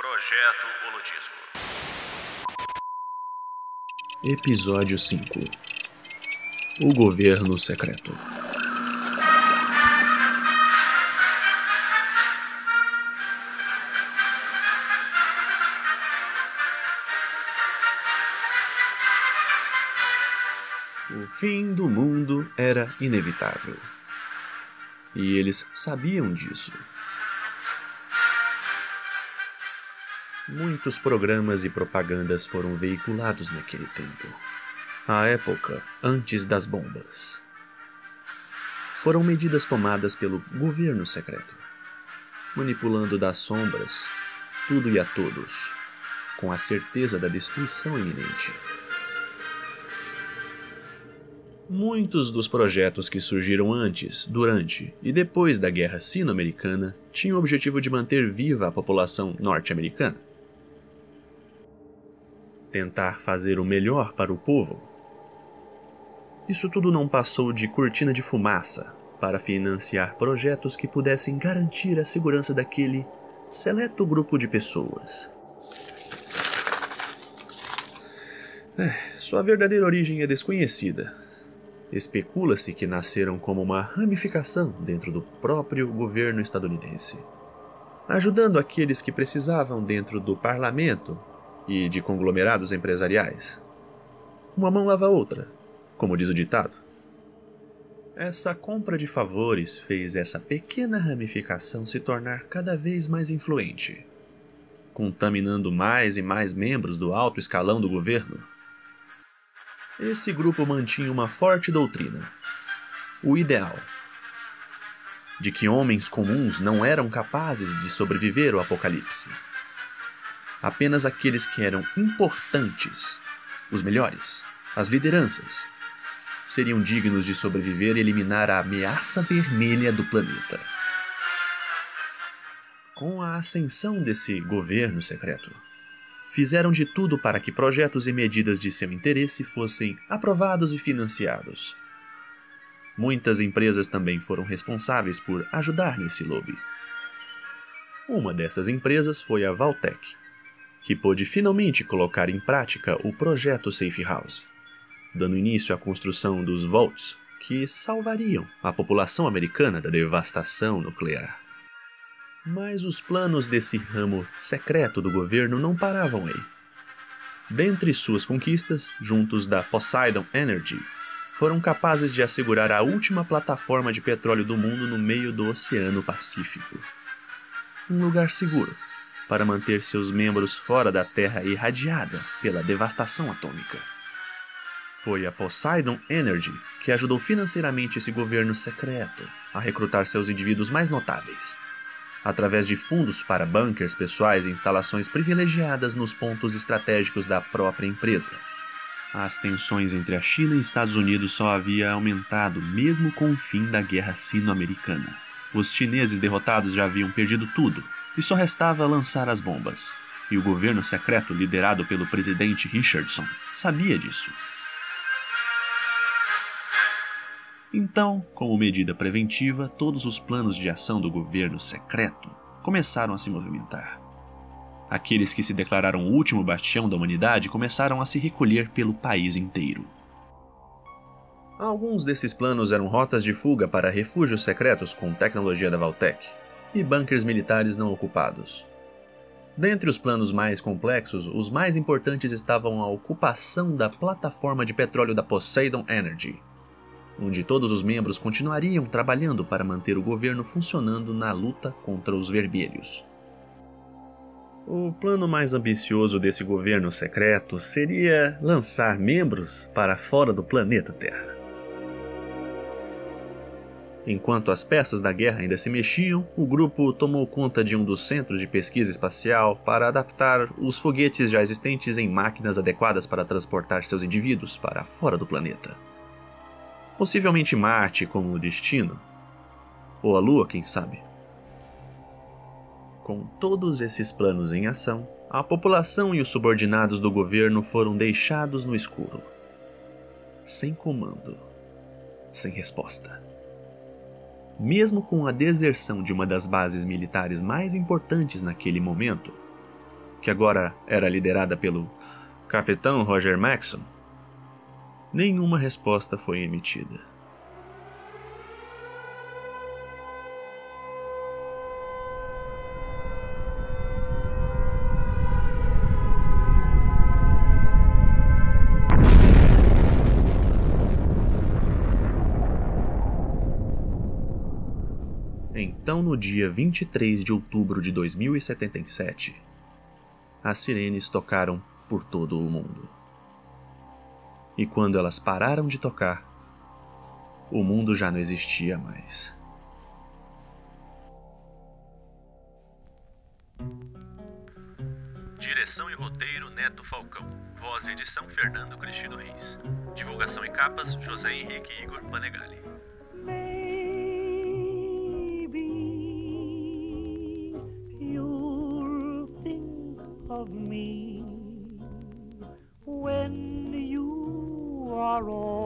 Projeto Holodisco. Episódio 5 O Governo Secreto O fim do mundo era inevitável. E eles sabiam disso. Muitos programas e propagandas foram veiculados naquele tempo. A época antes das bombas. Foram medidas tomadas pelo governo secreto, manipulando das sombras tudo e a todos, com a certeza da destruição iminente. Muitos dos projetos que surgiram antes, durante e depois da Guerra Sino-Americana tinham o objetivo de manter viva a população norte-americana. Tentar fazer o melhor para o povo. Isso tudo não passou de cortina de fumaça para financiar projetos que pudessem garantir a segurança daquele seleto grupo de pessoas. É, sua verdadeira origem é desconhecida, Especula-se que nasceram como uma ramificação dentro do próprio governo estadunidense, ajudando aqueles que precisavam dentro do parlamento e de conglomerados empresariais. Uma mão lava a outra, como diz o ditado. Essa compra de favores fez essa pequena ramificação se tornar cada vez mais influente, contaminando mais e mais membros do alto escalão do governo esse grupo mantinha uma forte doutrina: o ideal de que homens comuns não eram capazes de sobreviver ao apocalipse. Apenas aqueles que eram importantes, os melhores, as lideranças, seriam dignos de sobreviver e eliminar a ameaça vermelha do planeta. Com a ascensão desse governo secreto, fizeram de tudo para que projetos e medidas de seu interesse fossem aprovados e financiados. Muitas empresas também foram responsáveis por ajudar nesse lobby. Uma dessas empresas foi a Valtech, que pôde finalmente colocar em prática o projeto Safe House, dando início à construção dos Vaults que salvariam a população americana da devastação nuclear. Mas os planos desse ramo secreto do governo não paravam aí. Dentre suas conquistas, juntos da Poseidon Energy, foram capazes de assegurar a última plataforma de petróleo do mundo no meio do Oceano Pacífico. Um lugar seguro para manter seus membros fora da Terra irradiada pela devastação atômica. Foi a Poseidon Energy que ajudou financeiramente esse governo secreto a recrutar seus indivíduos mais notáveis, através de fundos para bunkers pessoais e instalações privilegiadas nos pontos estratégicos da própria empresa. As tensões entre a China e Estados Unidos só havia aumentado mesmo com o fim da Guerra Sino-Americana. Os chineses derrotados já haviam perdido tudo e só restava lançar as bombas. E o governo secreto liderado pelo presidente Richardson sabia disso. Então, como medida preventiva, todos os planos de ação do governo secreto começaram a se movimentar. Aqueles que se declararam o último bastião da humanidade começaram a se recolher pelo país inteiro. Alguns desses planos eram rotas de fuga para refúgios secretos com tecnologia da Valtech e bunkers militares não ocupados. Dentre os planos mais complexos, os mais importantes estavam a ocupação da plataforma de petróleo da Poseidon Energy, onde todos os membros continuariam trabalhando para manter o governo funcionando na luta contra os vermelhos. O plano mais ambicioso desse governo secreto seria lançar membros para fora do planeta Terra. Enquanto as peças da guerra ainda se mexiam, o grupo tomou conta de um dos centros de pesquisa espacial para adaptar os foguetes já existentes em máquinas adequadas para transportar seus indivíduos para fora do planeta possivelmente Marte como destino, ou a Lua, quem sabe. Com todos esses planos em ação, a população e os subordinados do governo foram deixados no escuro, sem comando, sem resposta. Mesmo com a deserção de uma das bases militares mais importantes naquele momento, que agora era liderada pelo capitão Roger Maxson, nenhuma resposta foi emitida. Então, no dia 23 de outubro de 2077, as sirenes tocaram por todo o mundo. E quando elas pararam de tocar, o mundo já não existia mais. Direção e roteiro Neto Falcão. Voz e edição Fernando Cristino Reis. Divulgação e capas José Henrique Igor Panegali. tomorrow.